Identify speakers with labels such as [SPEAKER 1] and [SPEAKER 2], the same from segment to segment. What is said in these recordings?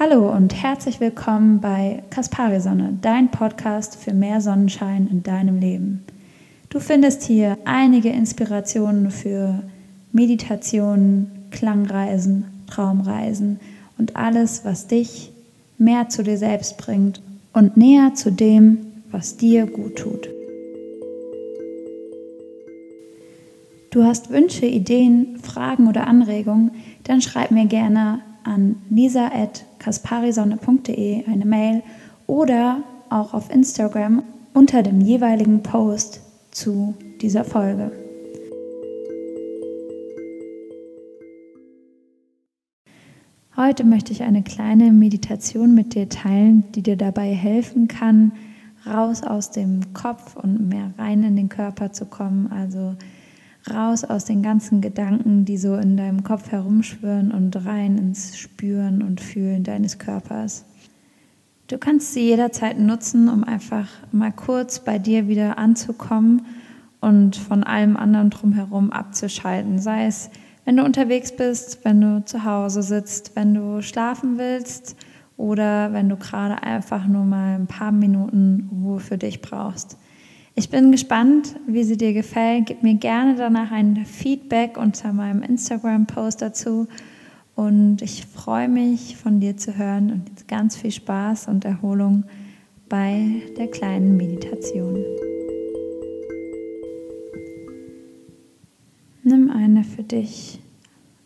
[SPEAKER 1] Hallo und herzlich willkommen bei Kaspari Sonne, dein Podcast für mehr Sonnenschein in deinem Leben. Du findest hier einige Inspirationen für Meditationen, Klangreisen, Traumreisen und alles, was dich mehr zu dir selbst bringt und näher zu dem, was dir gut tut. Du hast Wünsche, Ideen, Fragen oder Anregungen, dann schreib mir gerne an lisa.kasparisonne.de eine Mail oder auch auf Instagram unter dem jeweiligen Post zu dieser Folge. Heute möchte ich eine kleine Meditation mit dir teilen, die dir dabei helfen kann, raus aus dem Kopf und mehr rein in den Körper zu kommen. Also raus aus den ganzen Gedanken, die so in deinem Kopf herumschwirren und rein ins Spüren und Fühlen deines Körpers. Du kannst sie jederzeit nutzen, um einfach mal kurz bei dir wieder anzukommen und von allem anderen drumherum abzuschalten. Sei es, wenn du unterwegs bist, wenn du zu Hause sitzt, wenn du schlafen willst oder wenn du gerade einfach nur mal ein paar Minuten Ruhe für dich brauchst. Ich bin gespannt, wie sie dir gefällt. Gib mir gerne danach ein Feedback unter meinem Instagram-Post dazu. Und ich freue mich, von dir zu hören und jetzt ganz viel Spaß und Erholung bei der kleinen Meditation. Nimm eine für dich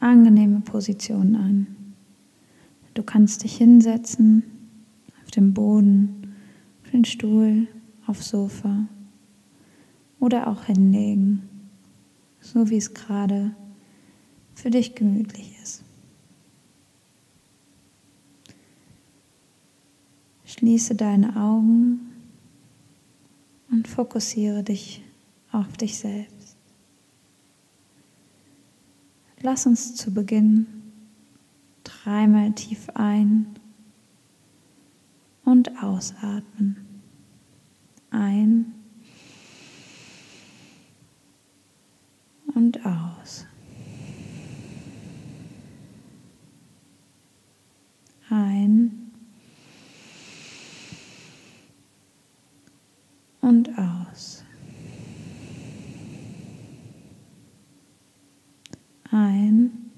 [SPEAKER 1] angenehme Position an. Du kannst dich hinsetzen auf dem Boden, auf den Stuhl, aufs Sofa oder auch hinlegen, so wie es gerade für dich gemütlich ist. Schließe deine Augen und fokussiere dich auf dich selbst. Lass uns zu Beginn dreimal tief ein und ausatmen. Ein und aus. Ein und aus. Ein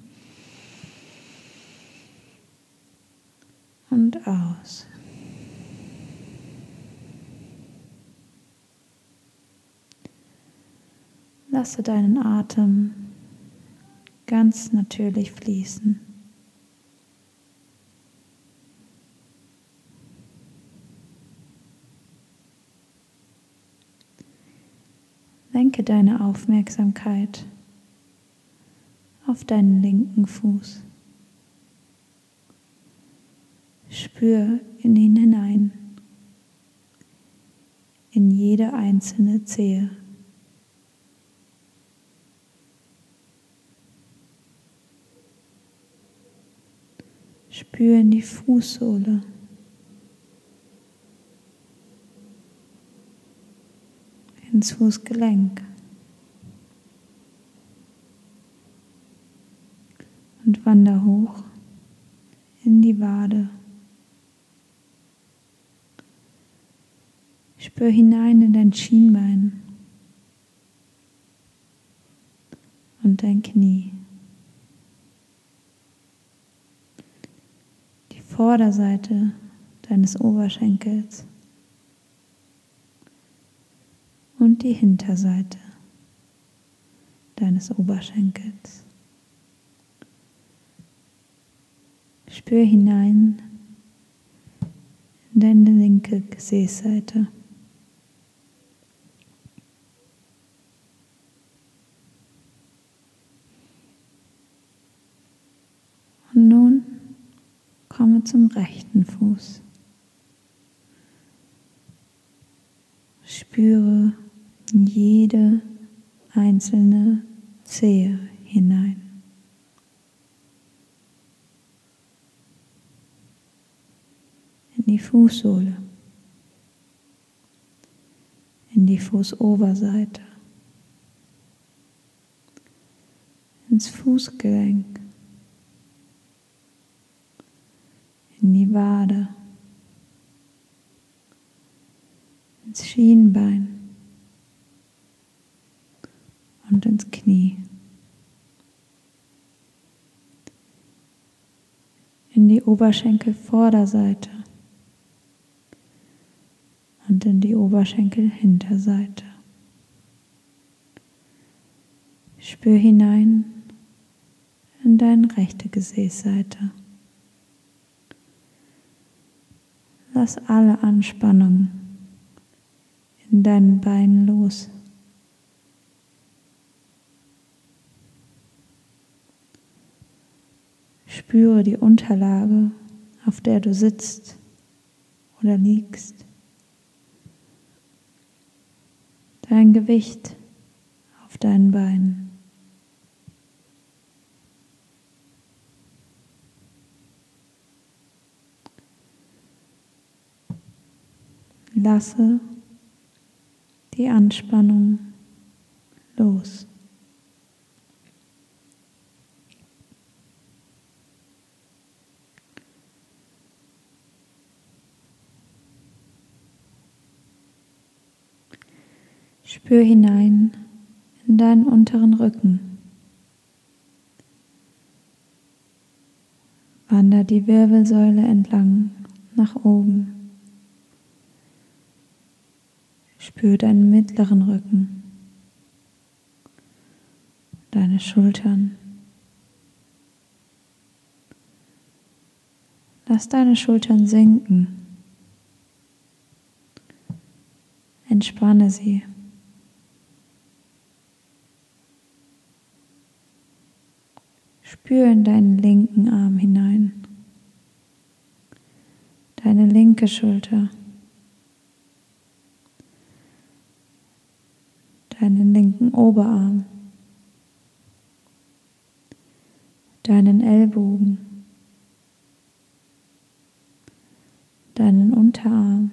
[SPEAKER 1] und aus. Lasse deinen Atem ganz natürlich fließen. Lenke deine Aufmerksamkeit auf deinen linken Fuß. Spür in ihn hinein, in jede einzelne Zehe. Spüren die Fußsohle. Ins Fußgelenk. Und wander hoch in die Wade. Spür hinein in dein Schienbein und dein Knie. Vorderseite deines Oberschenkels und die Hinterseite deines Oberschenkels. Spür hinein in deine linke Gesäßseite. Und nun komme zum rechten Fuß. Spüre jede einzelne Zehe hinein. In die Fußsohle, in die Fußoberseite, ins Fußgelenk, in die Wade, ins Schienbein und ins Knie. In die Oberschenkelvorderseite und in die Oberschenkelhinterseite. Spür hinein in deine rechte Gesäßseite. Lass alle Anspannung in deinen Beinen los. Spüre die Unterlage, auf der du sitzt oder liegst. Dein Gewicht auf deinen Beinen. Lasse die Anspannung los. Spür hinein in deinen unteren Rücken. Wander die Wirbelsäule entlang nach oben. Spür deinen mittleren Rücken, deine Schultern. Lass deine Schultern sinken. Entspanne sie. Spür in deinen linken Arm hinein, deine linke Schulter. Deinen linken Oberarm, deinen Ellbogen, deinen Unterarm,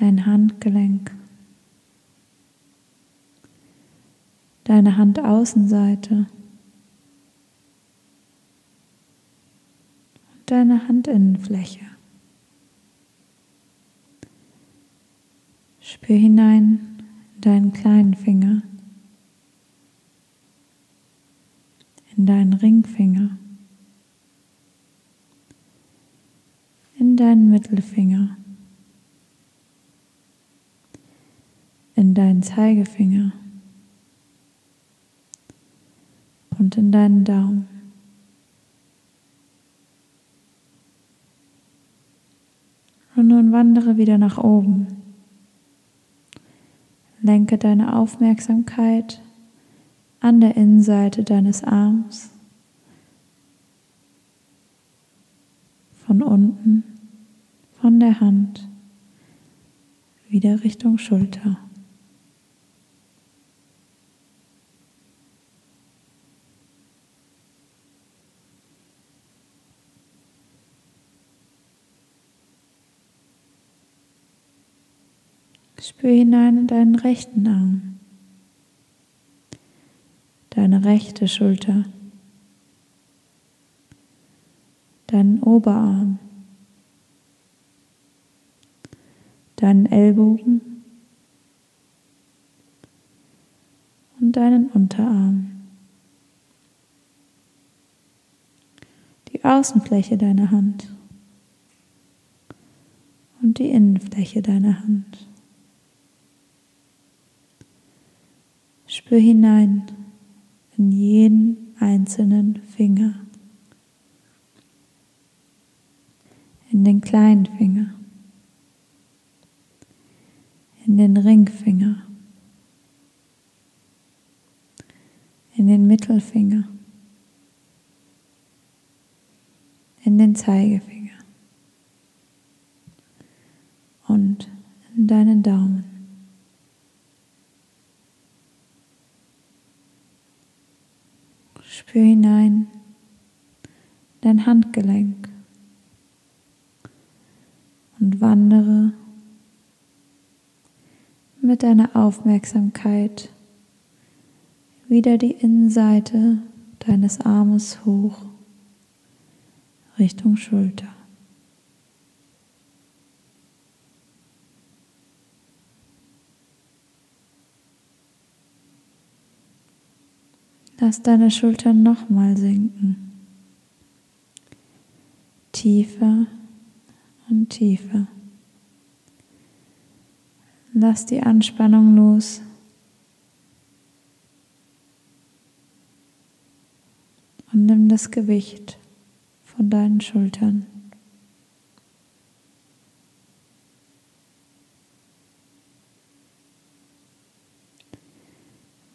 [SPEAKER 1] dein Handgelenk, deine Handaußenseite und deine Handinnenfläche. Spür hinein in deinen kleinen Finger, in deinen Ringfinger, in deinen Mittelfinger, in deinen Zeigefinger und in deinen Daumen. Und nun wandere wieder nach oben. Lenke deine Aufmerksamkeit an der Innenseite deines Arms von unten, von der Hand, wieder Richtung Schulter. Spür hinein in deinen rechten Arm, deine rechte Schulter, deinen Oberarm, deinen Ellbogen. Und deinen Unterarm. Die Außenfläche deiner Hand. Und die Innenfläche deiner Hand. Spür hinein in jeden einzelnen Finger, in den kleinen Finger, in den Ringfinger, in den Mittelfinger, in den Zeigefinger. Und in deinen Daumen. Spür hinein dein Handgelenk und wandere mit deiner Aufmerksamkeit wieder die Innenseite deines Armes hoch Richtung Schulter. Lass deine Schultern nochmal sinken. Tiefer und tiefer. Lass die Anspannung los. Und nimm das Gewicht von deinen Schultern.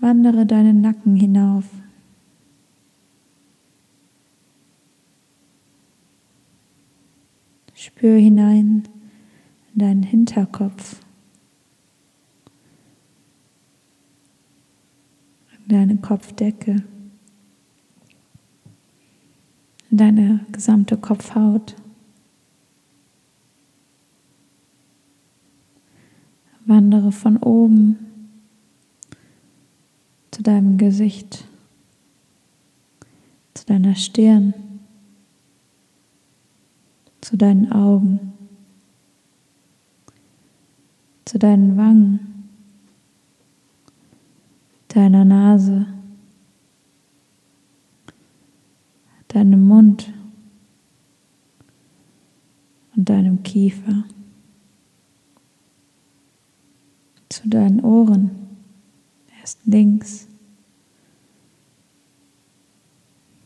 [SPEAKER 1] Wandere deinen Nacken hinauf. Spür hinein in deinen Hinterkopf, in deine Kopfdecke, in deine gesamte Kopfhaut. Wandere von oben zu deinem Gesicht, zu deiner Stirn, zu deinen Augen, zu deinen Wangen, deiner Nase, deinem Mund und deinem Kiefer, zu deinen Ohren erst links,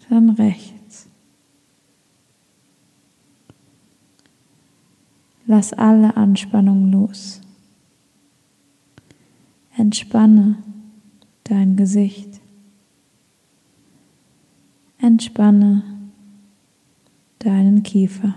[SPEAKER 1] dann rechts. Lass alle Anspannung los. Entspanne dein Gesicht. Entspanne deinen Kiefer.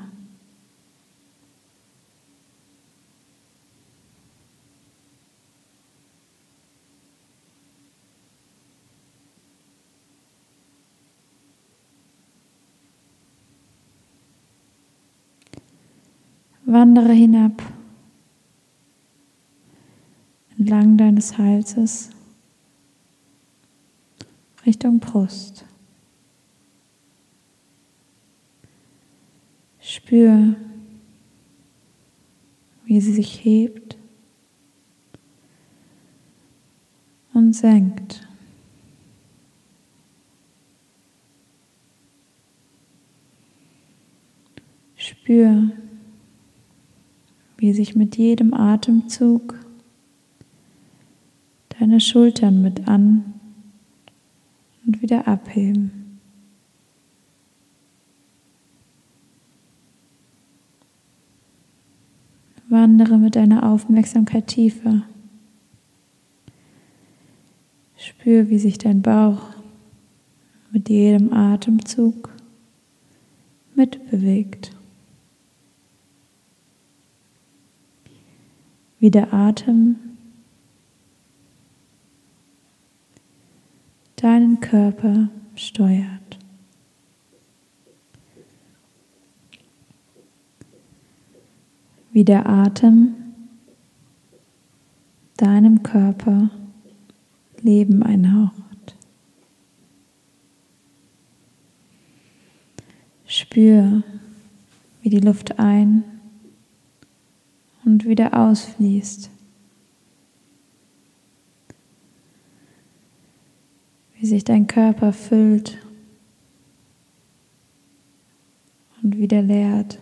[SPEAKER 1] Wandere hinab entlang deines Halses Richtung Brust. Spür, wie sie sich hebt und senkt. Spür, wie sich mit jedem Atemzug deine Schultern mit an und wieder abheben. Wandere mit deiner Aufmerksamkeit tiefer. Spür, wie sich dein Bauch mit jedem Atemzug mitbewegt. Wie der Atem deinen Körper steuert. Wie der Atem deinem Körper Leben einhaucht. Spür, wie die Luft ein und wieder ausfließt. Wie sich dein Körper füllt und wieder leert.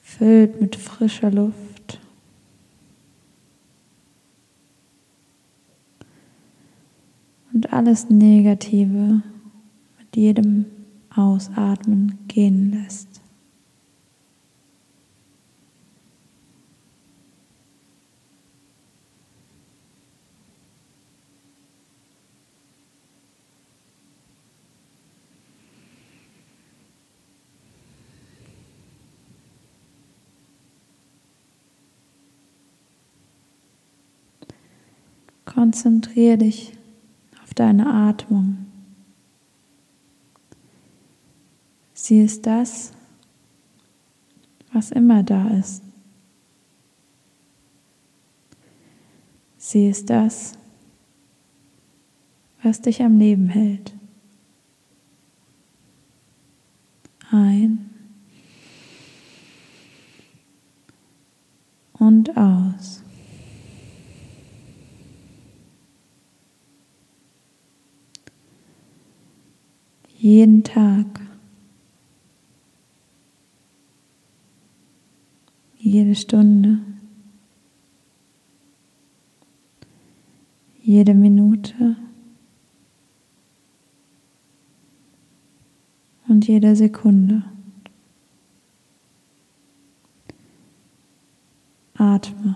[SPEAKER 1] Füllt mit frischer Luft. Und alles Negative mit jedem Ausatmen gehen lässt. konzentriere dich auf deine Atmung. Sie ist das, was immer da ist. Sie ist das, was dich am Leben hält. Ein und aus. Jeden Tag. Jede Stunde. Jede Minute. Und jede Sekunde. Atme.